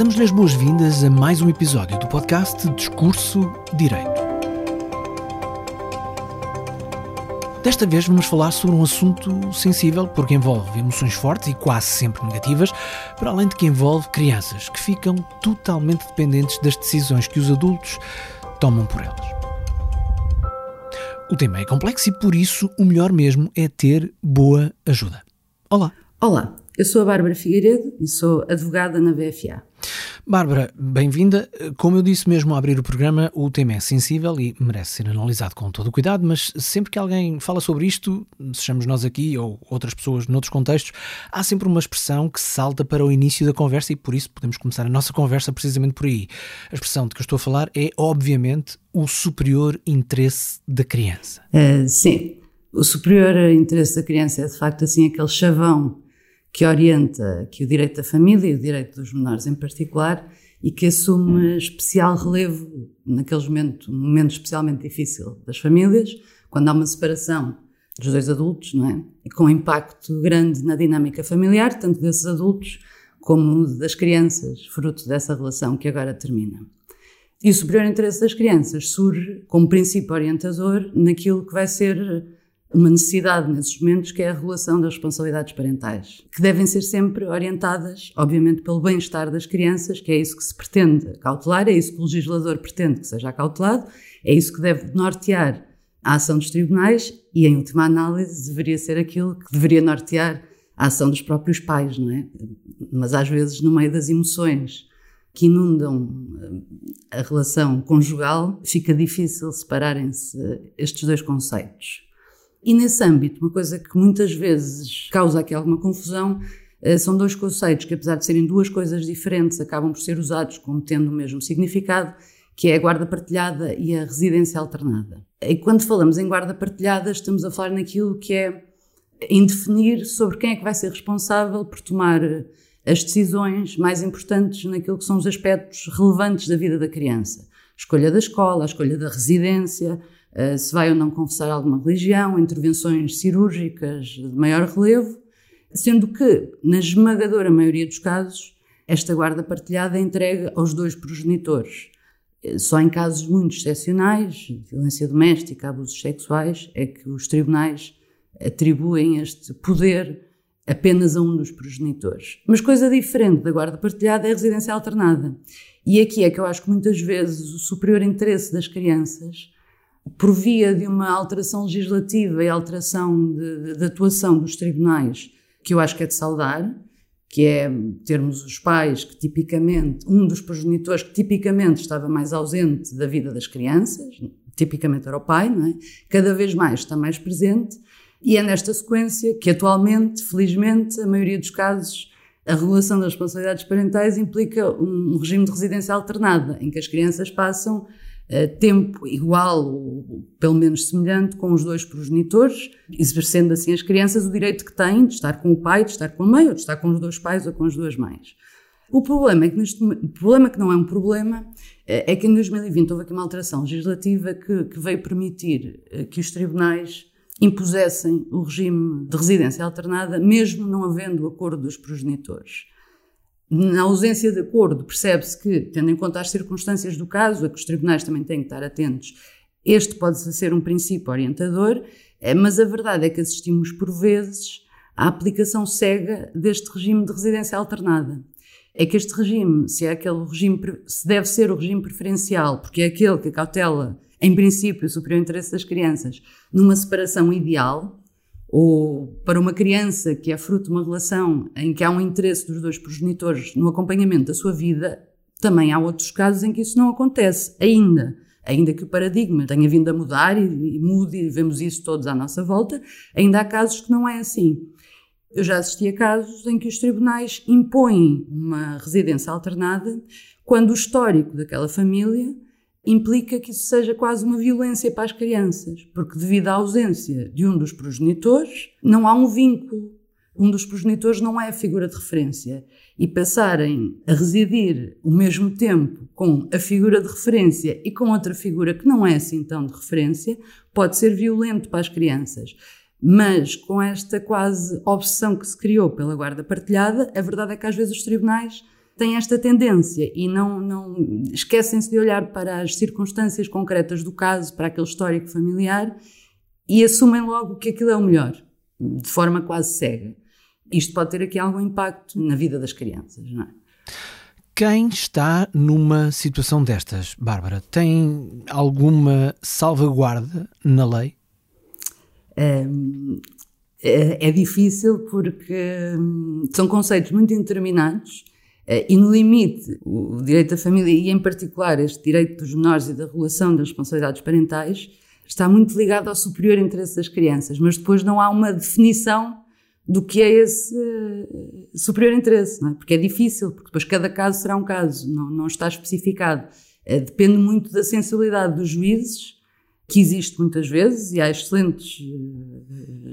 Damos-lhe as boas-vindas a mais um episódio do podcast Discurso Direito. Desta vez vamos falar sobre um assunto sensível porque envolve emoções fortes e quase sempre negativas, para além de que envolve crianças que ficam totalmente dependentes das decisões que os adultos tomam por elas. O tema é complexo e por isso o melhor mesmo é ter boa ajuda. Olá. Olá, eu sou a Bárbara Figueiredo e sou advogada na BFA. Bárbara, bem-vinda. Como eu disse mesmo ao abrir o programa, o tema é sensível e merece ser analisado com todo o cuidado, mas sempre que alguém fala sobre isto, sejamos nós aqui ou outras pessoas noutros contextos, há sempre uma expressão que salta para o início da conversa e por isso podemos começar a nossa conversa precisamente por aí. A expressão de que eu estou a falar é, obviamente, o superior interesse da criança. Uh, sim, o superior interesse da criança é de facto assim aquele chavão que orienta que o direito da família e o direito dos menores em particular e que assume especial relevo naqueles momentos, um momento especialmente difícil das famílias, quando há uma separação dos dois adultos, não é? E com impacto grande na dinâmica familiar, tanto desses adultos como das crianças, fruto dessa relação que agora termina. E o superior interesse das crianças surge como princípio orientador naquilo que vai ser uma necessidade nesses momentos que é a regulação das responsabilidades parentais, que devem ser sempre orientadas, obviamente, pelo bem-estar das crianças, que é isso que se pretende cautelar, é isso que o legislador pretende que seja cautelado, é isso que deve nortear a ação dos tribunais e, em última análise, deveria ser aquilo que deveria nortear a ação dos próprios pais, não é? Mas às vezes, no meio das emoções que inundam eh, a relação conjugal, fica difícil separarem-se estes dois conceitos. E nesse âmbito, uma coisa que muitas vezes causa aqui alguma confusão eh, são dois conceitos que, apesar de serem duas coisas diferentes, acabam por ser usados como tendo o mesmo significado, que é a guarda partilhada e a residência alternada. E quando falamos em guarda partilhada, estamos a falar naquilo que é em definir sobre quem é que vai ser responsável por tomar as decisões mais importantes naquilo que são os aspectos relevantes da vida da criança. A escolha da escola, a escolha da residência, eh, se vai ou não confessar alguma religião, intervenções cirúrgicas de maior relevo, sendo que, na esmagadora maioria dos casos, esta guarda partilhada é entregue aos dois progenitores. Eh, só em casos muito excepcionais, violência doméstica, abusos sexuais, é que os tribunais atribuem este poder apenas a um dos progenitores. Mas coisa diferente da guarda partilhada é a residência alternada. E aqui é que eu acho que muitas vezes o superior interesse das crianças por via de uma alteração legislativa e alteração de, de, de, atuação dos tribunais, que eu acho que é de saudar, que é termos os pais que tipicamente, um dos progenitores que tipicamente estava mais ausente da vida das crianças, tipicamente era o pai, não é? Cada vez mais está mais presente, e é nesta sequência que atualmente, felizmente, a maioria dos casos, a regulação das responsabilidades parentais implica um regime de residência alternada, em que as crianças passam tempo igual ou pelo menos semelhante com os dois progenitores, exercendo assim as crianças o direito que têm de estar com o pai, de estar com a mãe, ou de estar com os dois pais ou com as duas mães. O problema, é que neste, o problema que não é um problema eh, é que em 2020 houve aqui uma alteração legislativa que, que veio permitir eh, que os tribunais impusessem o regime de residência alternada, mesmo não havendo acordo dos progenitores. Na ausência de acordo, percebe-se que, tendo em conta as circunstâncias do caso, a que os tribunais também têm que estar atentos, este pode ser um princípio orientador, eh, mas a verdade é que assistimos por vezes à aplicação cega deste regime de residência alternada. É que este regime, se é aquele regime, se deve ser o regime preferencial, porque é aquele que cautela, em princípio, o superior interesse das crianças, numa separação ideal, ou para uma criança que é fruto de uma relação em que há um interesse dos dois progenitores no acompanhamento da sua vida, também há outros casos em que isso não acontece ainda. Ainda que o paradigma tenha vindo a mudar e, e mude, e vemos isso todos à nossa volta, ainda há casos que não é assim. Eu já assisti a casos em que os tribunais impõem uma residência alternada quando o histórico daquela família implica que isso seja quase uma violência para as crianças, porque devido à ausência de um dos progenitores, não há um vínculo. Um dos progenitores não é a figura de referência. E passarem a residir o mesmo tempo com a figura de referência e com outra figura que não é assim tão de referência, pode ser violento para as crianças. Mas com esta quase obsessão que se criou pela guarda partilhada, a verdade é que às vezes os tribunais têm esta tendência e não, não esquecem-se de olhar para as circunstâncias concretas do caso, para aquele histórico familiar e assumem logo que aquilo é o melhor, de forma quase cega. Isto pode ter aqui algum impacto na vida das crianças, não é? Quem está numa situação destas, Bárbara, tem alguma salvaguarda na lei? É, é, é difícil porque hum, são conceitos muito indeterminados e no limite o direito da família e em particular este direito dos menores e da regulação das responsabilidades parentais está muito ligado ao superior interesse das crianças, mas depois não há uma definição do que é esse eh, superior interesse, é? Porque é difícil, porque depois cada caso será um caso, não, não está especificado. É, depende muito da sensibilidade dos juízes, que existe muitas vezes, e há excelentes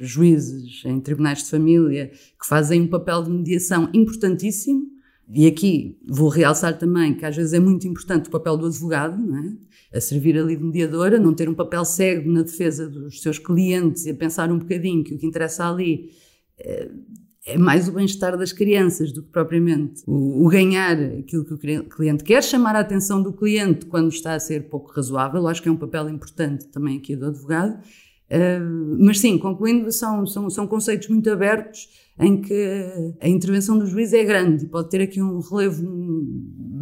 juízes em tribunais de família que fazem um papel de mediação importantíssimo. E aqui vou realçar também que às vezes é muito importante o papel do advogado, é? a servir ali de mediadora, não ter um papel cego na defesa dos seus clientes e a pensar um bocadinho que o que interessa ali é mais o bem-estar das crianças do que propriamente o, o, ganhar aquilo que o cliente quer, chamar a atenção do cliente quando está a ser pouco razoável, acho que é um papel importante também aqui do advogado. Uh, mas sim, concluindo, são, são, são conceitos muito abertos em que a intervenção do juiz é grande e pode ter aqui um relevo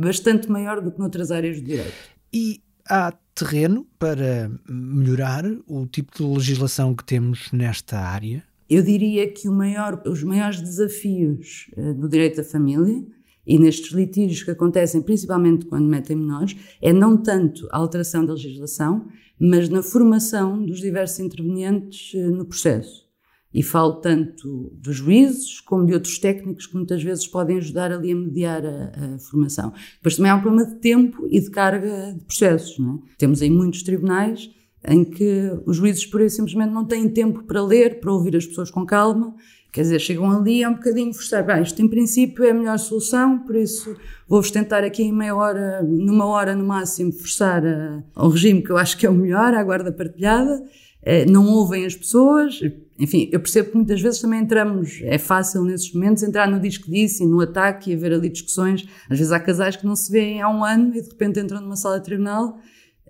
bastante maior do que noutras áreas do direito. E há terreno para melhorar o tipo de legislação que temos nesta área? Eu diria que maior, os maiores desafios do direito da família e nestes litígios que acontecem principalmente quando metem menores é não tanto a alteração da legislação, mas na formação dos diversos intervenientes uh, no processo. E falo tanto dos juízes como de outros técnicos que muitas vezes podem ajudar ali a mediar a, a formação. Depois também há um problema de tempo e de carga de processos. É? Temos aí muitos tribunais em que os juízes por isso simplesmente não têm tempo para ler, para ouvir as pessoas com calma, quer dizer, chegam ali é um bocadinho forçar, bem, isto em princípio é a melhor solução, por isso vou-vos tentar aqui em meia hora, numa hora no máximo, forçar a, ao regime que eu acho que é o melhor, à guarda partilhada, eh, não ouvem as pessoas, enfim, eu percebo que muitas vezes também entramos, é fácil nesses momentos entrar no disco disso e no ataque e haver ali discussões, às vezes há casais que não se veem há um ano e de repente entram numa sala de tribunal.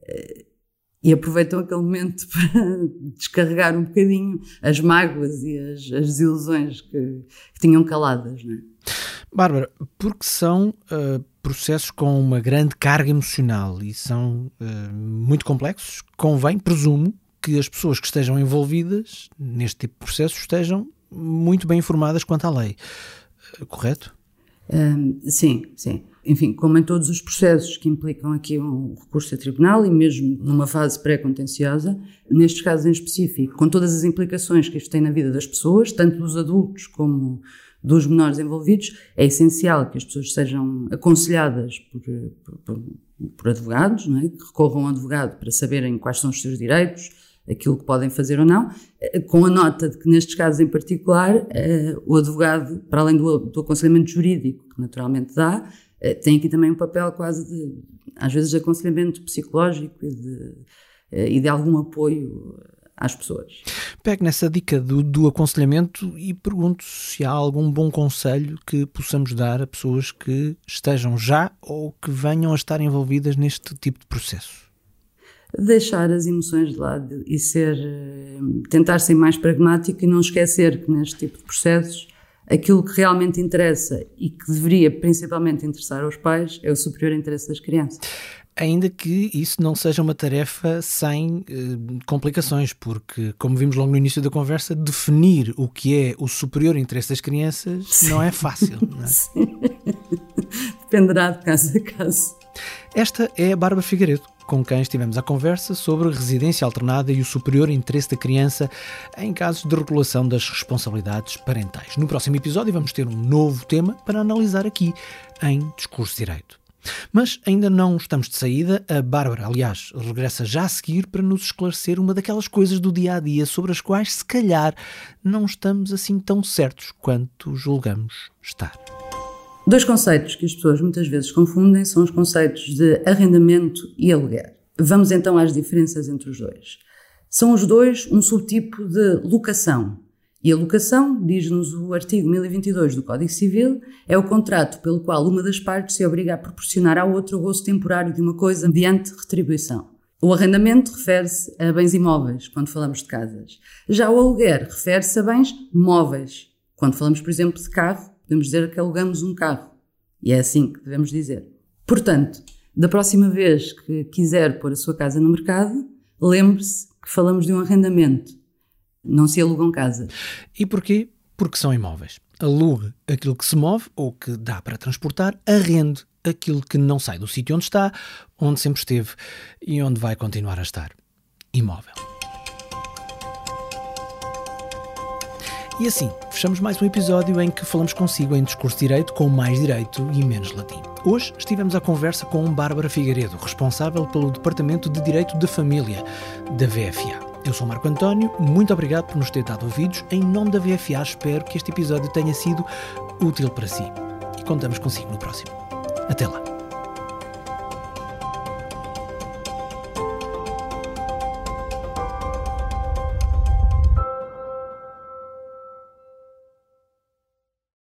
Eh, e aproveitam aquele momento para descarregar um bocadinho as mágoas e as, as desilusões que, que, tinham caladas. Não é? Bárbara, porque são uh, processos com uma grande carga emocional e são uh, muito complexos, convém, presumo, que as pessoas que estejam envolvidas neste tipo de processos estejam muito bem informadas quanto à lei. Uh, correto? Um, sim, sim enfim, como em todos os processos que implicam aqui um recurso a tribunal e mesmo numa fase pré-contenciosa, nestes casos em específico, com todas as implicações que isto tem na vida das pessoas, tanto dos adultos como dos menores envolvidos, é essencial que as pessoas sejam aconselhadas por, por, por advogados, é? que recorram ao advogado para saberem quais são os seus direitos, aquilo que podem fazer ou não, eh, com a nota de que nestes casos em particular, eh, o advogado, para além do, aconselhamento jurídico que naturalmente dá, eh, tem aqui também um papel quase de, às vezes, de aconselhamento psicológico e de, e de algum apoio às pessoas. Pego nessa dica do, do, aconselhamento e pergunto se há algum bom conselho que possamos dar a pessoas que estejam já ou que venham a estar envolvidas neste tipo de processo. Deixar as emoções de lado e ser, eh, tentar ser mais pragmático e não esquecer que neste tipo de processos aquilo que realmente interessa e que deveria principalmente interessar aos pais é o superior interesse das crianças. Ainda que isso não seja uma tarefa sem eh, complicações, porque, como vimos logo no início da conversa, definir o que é o superior interesse das crianças Sim. não é fácil. Não é? Sim. Dependerá de caso a caso. Esta é a Bárbara Figueiredo com quem estivemos à conversa sobre residência alternada e o superior interesse da criança em casos de regulação das responsabilidades parentais. No próximo episódio vamos ter um novo tema para analisar aqui em Discurso Direito. Mas ainda não estamos de saída. A Bárbara, aliás, regressa já a seguir para nos esclarecer uma daquelas coisas do dia a dia sobre as quais, se calhar, não estamos assim tão certos quanto julgamos estar. Dois conceitos que as pessoas muitas vezes confundem são os conceitos de arrendamento e aluguer. Vamos então às diferenças entre os dois. São os dois um subtipo de locação E a locação, diz-nos o artigo 1022 do Código Civil, é o contrato pelo qual uma das partes se obriga a proporcionar à outra o gozo temporário de uma coisa mediante retribuição. O arrendamento refere-se a bens imóveis, quando falamos de casas. Já o aluguer refere-se a bens móveis. Quando falamos, por exemplo, de carro, podemos dizer que alugamos um carro. E é assim que devemos dizer. Portanto, da próxima vez que quiser pôr a sua casa no mercado, lembre-se que falamos de um arrendamento. Não se alugam casas. E porquê? Porque são imóveis. Alugue aquilo que se move ou que dá para transportar, arrende aquilo que não sai do sítio onde está, onde sempre esteve e onde vai continuar a estar. Imóvel. E assim, fechamos mais um episódio em que falamos consigo em discurso direito com mais direito e menos latim. Hoje estivemos à conversa com Bárbara Figueiredo, responsável pelo Departamento de Direito de Família da VFA. Eu sou Marco António, muito obrigado por nos ter dado ouvidos. Em nome da VFA, espero que este episódio tenha sido útil para si. E contamos consigo no próximo. Até lá.